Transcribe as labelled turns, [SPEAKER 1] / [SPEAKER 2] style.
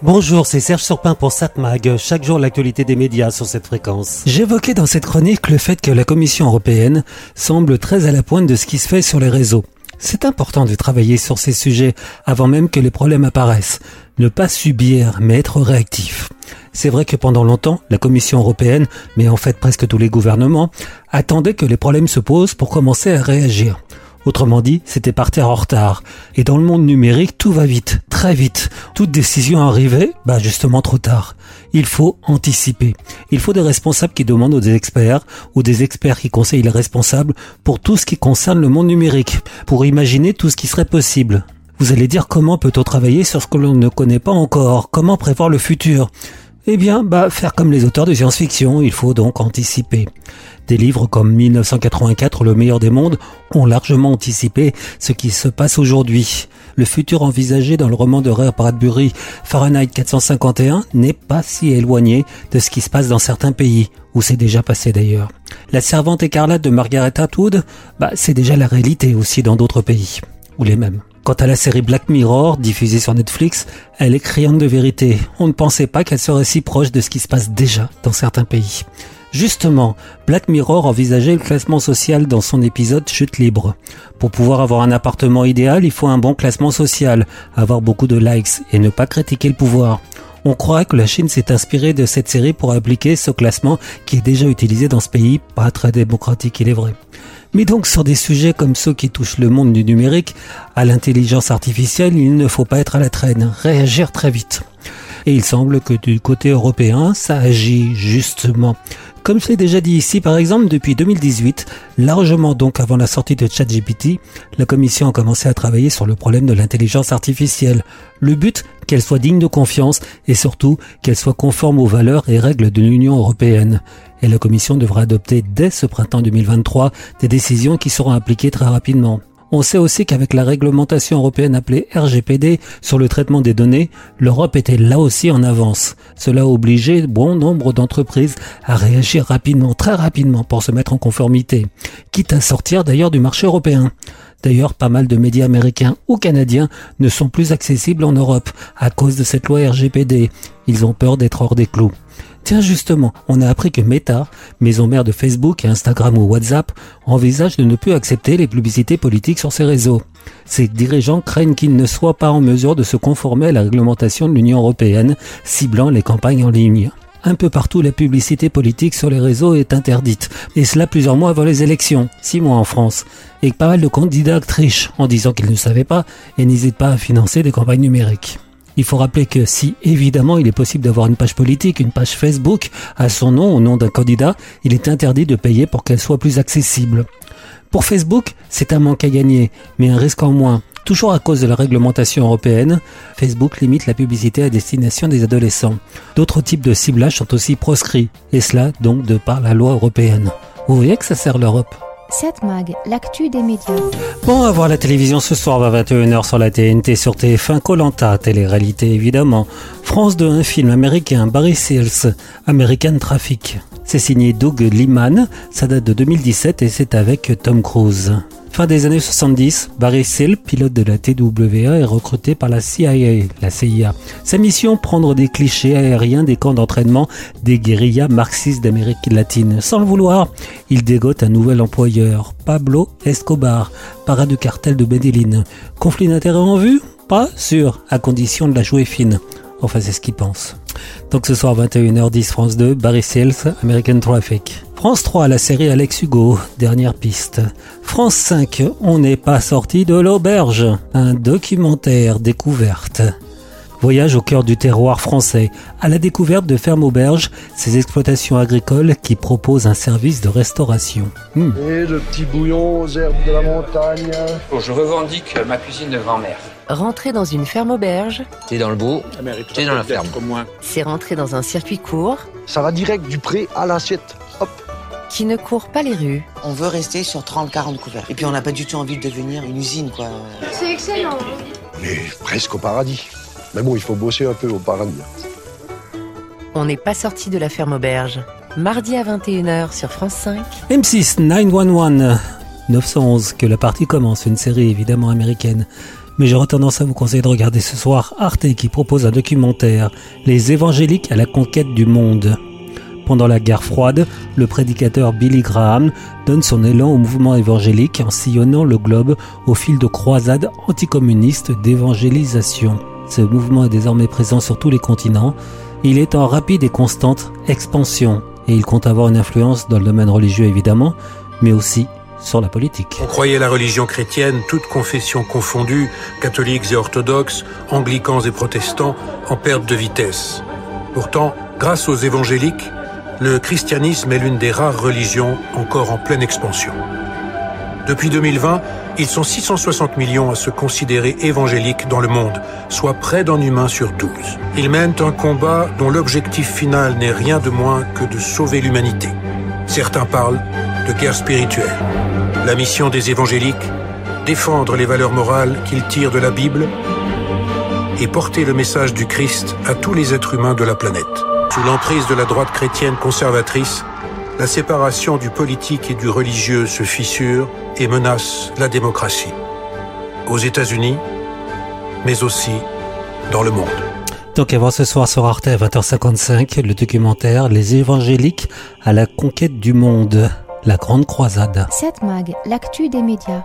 [SPEAKER 1] Bonjour, c'est Serge Surpin pour SatMag. Chaque jour, l'actualité des médias sur cette fréquence.
[SPEAKER 2] J'évoquais dans cette chronique le fait que la Commission européenne semble très à la pointe de ce qui se fait sur les réseaux. C'est important de travailler sur ces sujets avant même que les problèmes apparaissent. Ne pas subir, mais être réactif. C'est vrai que pendant longtemps, la Commission européenne, mais en fait presque tous les gouvernements, attendaient que les problèmes se posent pour commencer à réagir. Autrement dit, c'était partir en retard. Et dans le monde numérique, tout va vite, très vite. Toute décision arrivée, bah justement trop tard. Il faut anticiper. Il faut des responsables qui demandent aux experts ou des experts qui conseillent les responsables pour tout ce qui concerne le monde numérique, pour imaginer tout ce qui serait possible. Vous allez dire comment peut-on travailler sur ce que l'on ne connaît pas encore, comment prévoir le futur? Eh bien, bah, faire comme les auteurs de science-fiction, il faut donc anticiper. Des livres comme 1984, Le meilleur des mondes, ont largement anticipé ce qui se passe aujourd'hui. Le futur envisagé dans le roman de Ray Bradbury, Fahrenheit 451, n'est pas si éloigné de ce qui se passe dans certains pays, où c'est déjà passé d'ailleurs. La servante écarlate de Margaret Atwood, bah, c'est déjà la réalité aussi dans d'autres pays, ou les mêmes. Quant à la série Black Mirror, diffusée sur Netflix, elle est criante de vérité. On ne pensait pas qu'elle serait si proche de ce qui se passe déjà dans certains pays. Justement, Black Mirror envisageait le classement social dans son épisode Chute libre. Pour pouvoir avoir un appartement idéal, il faut un bon classement social, avoir beaucoup de likes et ne pas critiquer le pouvoir. On croit que la Chine s'est inspirée de cette série pour appliquer ce classement qui est déjà utilisé dans ce pays, pas très démocratique il est vrai. Mais donc sur des sujets comme ceux qui touchent le monde du numérique, à l'intelligence artificielle, il ne faut pas être à la traîne, réagir très vite. Et il semble que du côté européen, ça agit justement. Comme je l'ai déjà dit ici, par exemple, depuis 2018, largement donc avant la sortie de ChatGPT, la Commission a commencé à travailler sur le problème de l'intelligence artificielle. Le but, qu'elle soit digne de confiance et surtout qu'elle soit conforme aux valeurs et règles de l'Union européenne. Et la Commission devra adopter dès ce printemps 2023 des décisions qui seront appliquées très rapidement. On sait aussi qu'avec la réglementation européenne appelée RGPD sur le traitement des données, l'Europe était là aussi en avance. Cela a obligé bon nombre d'entreprises à réagir rapidement, très rapidement, pour se mettre en conformité, quitte à sortir d'ailleurs du marché européen. D'ailleurs, pas mal de médias américains ou canadiens ne sont plus accessibles en Europe à cause de cette loi RGPD. Ils ont peur d'être hors des clous. Tiens justement, on a appris que Meta, maison mère de Facebook, Instagram ou WhatsApp, envisage de ne plus accepter les publicités politiques sur ses réseaux. Ces dirigeants craignent qu'ils ne soient pas en mesure de se conformer à la réglementation de l'Union européenne, ciblant les campagnes en ligne. Un peu partout, la publicité politique sur les réseaux est interdite, et cela plusieurs mois avant les élections, six mois en France, et pas mal de candidats trichent en disant qu'ils ne savaient pas et n'hésitent pas à financer des campagnes numériques. Il faut rappeler que si évidemment il est possible d'avoir une page politique, une page Facebook à son nom, au nom d'un candidat, il est interdit de payer pour qu'elle soit plus accessible. Pour Facebook, c'est un manque à gagner, mais un risque en moins. Toujours à cause de la réglementation européenne, Facebook limite la publicité à destination des adolescents. D'autres types de ciblages sont aussi proscrits, et cela donc de par la loi européenne. Vous voyez que ça sert l'Europe
[SPEAKER 3] 7 Mag, l'actu des médias.
[SPEAKER 1] Bon, à voir la télévision ce soir à 21h sur la TNT, sur TF1, Colanta, télé-réalité évidemment. France 2, un film américain, Barry Seals, American Traffic. C'est signé Doug Liman, ça date de 2017 et c'est avec Tom Cruise. Fin des années 70, Barry Seal, pilote de la TWA, est recruté par la CIA, la CIA. Sa mission, prendre des clichés aériens des camps d'entraînement des guérillas marxistes d'Amérique latine. Sans le vouloir, il dégote un nouvel employeur, Pablo Escobar, para du cartel de Medellin. Conflit d'intérêt en vue? Pas sûr, à condition de la jouer fine. Enfin, c'est ce qu'il pense. Donc ce soir 21h10 France 2, Barry Seals, American Traffic. France 3, la série Alex Hugo, dernière piste. France 5, on n'est pas sorti de l'auberge. Un documentaire découverte. Voyage au cœur du terroir français, à la découverte de fermes auberges, ces exploitations agricoles qui proposent un service de restauration.
[SPEAKER 4] Hmm. Et le petit bouillon aux herbes de la montagne.
[SPEAKER 5] je revendique ma cuisine de grand-mère.
[SPEAKER 6] Rentrer dans une ferme auberge.
[SPEAKER 5] T'es dans le beau, t'es dans la ferme.
[SPEAKER 6] C'est rentrer dans un circuit court.
[SPEAKER 4] Ça va direct du pré à l'assiette. Hop
[SPEAKER 6] qui ne court pas les rues.
[SPEAKER 7] On veut rester sur 30-40 couverts. Et puis on n'a pas du tout envie de devenir une usine, quoi.
[SPEAKER 8] C'est excellent.
[SPEAKER 4] On est presque au paradis. Mais bon, il faut bosser un peu au paradis.
[SPEAKER 6] On n'est pas sorti de la ferme auberge. Mardi à 21h sur France 5.
[SPEAKER 2] M6 911 911 que la partie commence, une série évidemment américaine. mais j'aurais tendance à vous conseiller de regarder ce soir Arte qui propose un documentaire, Les évangéliques à la conquête du monde. Pendant la guerre froide, le prédicateur Billy Graham donne son élan au mouvement évangélique en sillonnant le globe au fil de croisades anticommunistes d'évangélisation. Ce mouvement est désormais présent sur tous les continents. Il est en rapide et constante expansion et il compte avoir une influence dans le domaine religieux évidemment, mais aussi sur la politique.
[SPEAKER 8] On croyait la religion chrétienne, toutes confessions confondues, catholiques et orthodoxes, anglicans et protestants, en perte de vitesse. Pourtant, grâce aux évangéliques, le christianisme est l'une des rares religions encore en pleine expansion. Depuis 2020, ils sont 660 millions à se considérer évangéliques dans le monde, soit près d'un humain sur 12. Ils mènent un combat dont l'objectif final n'est rien de moins que de sauver l'humanité. Certains parlent de guerre spirituelle. La mission des évangéliques, défendre les valeurs morales qu'ils tirent de la Bible et porter le message du Christ à tous les êtres humains de la planète. Sous l'emprise de la droite chrétienne conservatrice, la séparation du politique et du religieux se fissure et menace la démocratie. Aux États-Unis, mais aussi dans le monde.
[SPEAKER 2] Donc à voir ce soir sur Arte à 20h55, le documentaire Les évangéliques à la conquête du monde, la grande croisade.
[SPEAKER 3] 7 Mag, l'actu des médias.